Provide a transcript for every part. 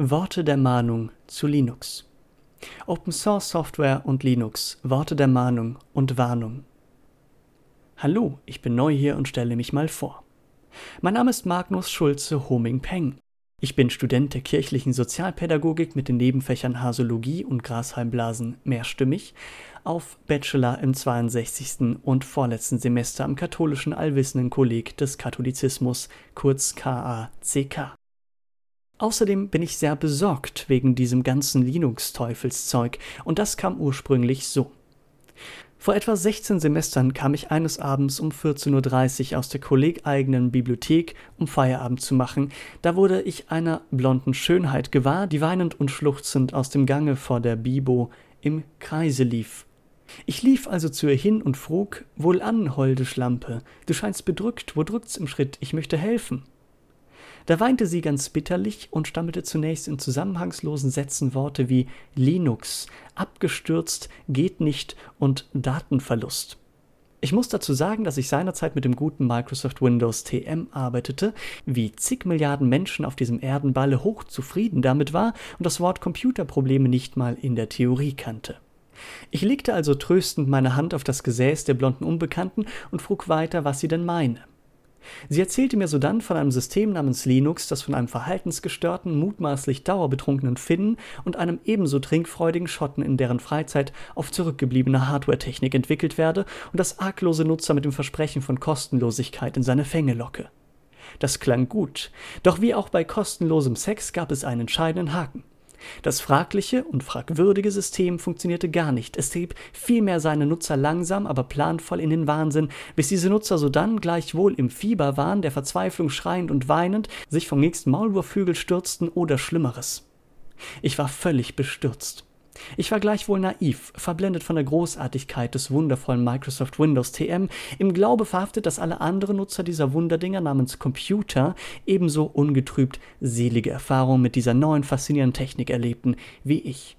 Worte der Mahnung zu Linux. Open Source Software und Linux. Worte der Mahnung und Warnung. Hallo, ich bin neu hier und stelle mich mal vor. Mein Name ist Magnus Schulze Homing-Peng. Ich bin Student der kirchlichen Sozialpädagogik mit den Nebenfächern Hasologie und Grashalmblasen mehrstimmig auf Bachelor im 62. und vorletzten Semester am katholischen Allwissenden Kolleg des Katholizismus, kurz KACK. Außerdem bin ich sehr besorgt wegen diesem ganzen Linux-Teufelszeug, und das kam ursprünglich so. Vor etwa 16 Semestern kam ich eines Abends um 14.30 Uhr aus der kollegeigenen Bibliothek, um Feierabend zu machen. Da wurde ich einer blonden Schönheit gewahr, die weinend und schluchzend aus dem Gange vor der Bibo im Kreise lief. Ich lief also zu ihr hin und frug: Wohlan, holde Schlampe, du scheinst bedrückt, wo drückt's im Schritt, ich möchte helfen. Da weinte sie ganz bitterlich und stammelte zunächst in zusammenhangslosen Sätzen Worte wie Linux, abgestürzt, geht nicht und Datenverlust. Ich muss dazu sagen, dass ich seinerzeit mit dem guten Microsoft Windows TM arbeitete, wie zig Milliarden Menschen auf diesem Erdenballe hochzufrieden damit war und das Wort Computerprobleme nicht mal in der Theorie kannte. Ich legte also tröstend meine Hand auf das Gesäß der blonden Unbekannten und frug weiter, was sie denn meine. Sie erzählte mir sodann von einem System namens Linux, das von einem verhaltensgestörten, mutmaßlich dauerbetrunkenen Finnen und einem ebenso trinkfreudigen Schotten in deren Freizeit auf zurückgebliebene Hardware-Technik entwickelt werde und das arglose Nutzer mit dem Versprechen von Kostenlosigkeit in seine Fänge locke. Das klang gut, doch wie auch bei kostenlosem Sex gab es einen entscheidenden Haken. Das fragliche und fragwürdige System funktionierte gar nicht. Es trieb vielmehr seine Nutzer langsam, aber planvoll in den Wahnsinn, bis diese Nutzer sodann gleichwohl im Fieber waren, der Verzweiflung schreiend und weinend, sich vom nächsten Maulwurfhügel stürzten oder Schlimmeres. Ich war völlig bestürzt. Ich war gleichwohl naiv, verblendet von der Großartigkeit des wundervollen Microsoft Windows TM, im Glaube verhaftet, dass alle anderen Nutzer dieser Wunderdinger namens Computer ebenso ungetrübt selige Erfahrungen mit dieser neuen faszinierenden Technik erlebten wie ich.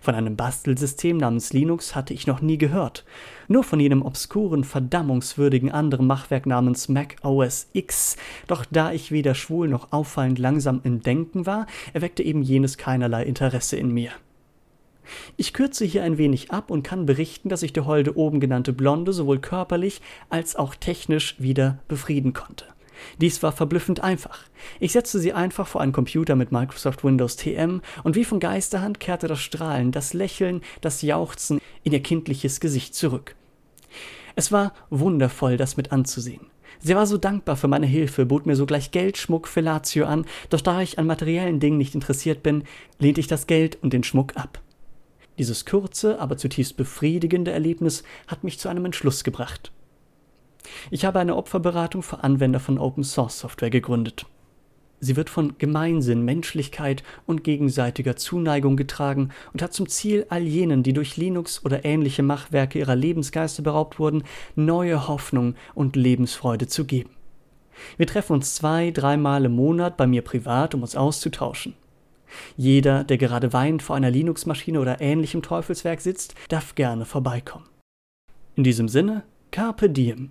Von einem Bastelsystem namens Linux hatte ich noch nie gehört. Nur von jenem obskuren, verdammungswürdigen anderen Machwerk namens Mac OS X. Doch da ich weder schwul noch auffallend langsam im Denken war, erweckte eben jenes keinerlei Interesse in mir. Ich kürze hier ein wenig ab und kann berichten, dass ich die holde oben genannte Blonde sowohl körperlich als auch technisch wieder befrieden konnte. Dies war verblüffend einfach. Ich setzte sie einfach vor einen Computer mit Microsoft Windows TM und wie von Geisterhand kehrte das Strahlen, das Lächeln, das Jauchzen in ihr kindliches Gesicht zurück. Es war wundervoll, das mit anzusehen. Sie war so dankbar für meine Hilfe, bot mir sogleich Geld, Schmuck, Fellatio an, doch da ich an materiellen Dingen nicht interessiert bin, lehnte ich das Geld und den Schmuck ab. Dieses kurze, aber zutiefst befriedigende Erlebnis hat mich zu einem Entschluss gebracht. Ich habe eine Opferberatung für Anwender von Open Source Software gegründet. Sie wird von Gemeinsinn, Menschlichkeit und gegenseitiger Zuneigung getragen und hat zum Ziel, all jenen, die durch Linux oder ähnliche Machwerke ihrer Lebensgeister beraubt wurden, neue Hoffnung und Lebensfreude zu geben. Wir treffen uns zwei, dreimal im Monat bei mir privat, um uns auszutauschen. Jeder, der gerade weint vor einer Linux-Maschine oder ähnlichem Teufelswerk sitzt, darf gerne vorbeikommen. In diesem Sinne, Carpe Diem.